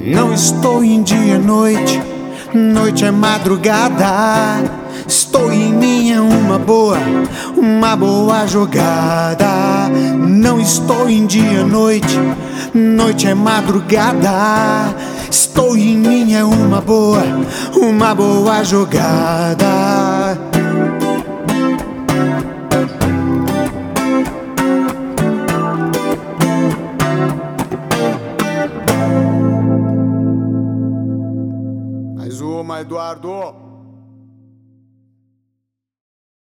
Não estou em dia, noite, noite é madrugada. Estou em minha uma boa, uma boa jogada. Não estou em dia, noite, noite é madrugada. Estou em minha uma boa, uma boa jogada. Mais uma, Eduardo.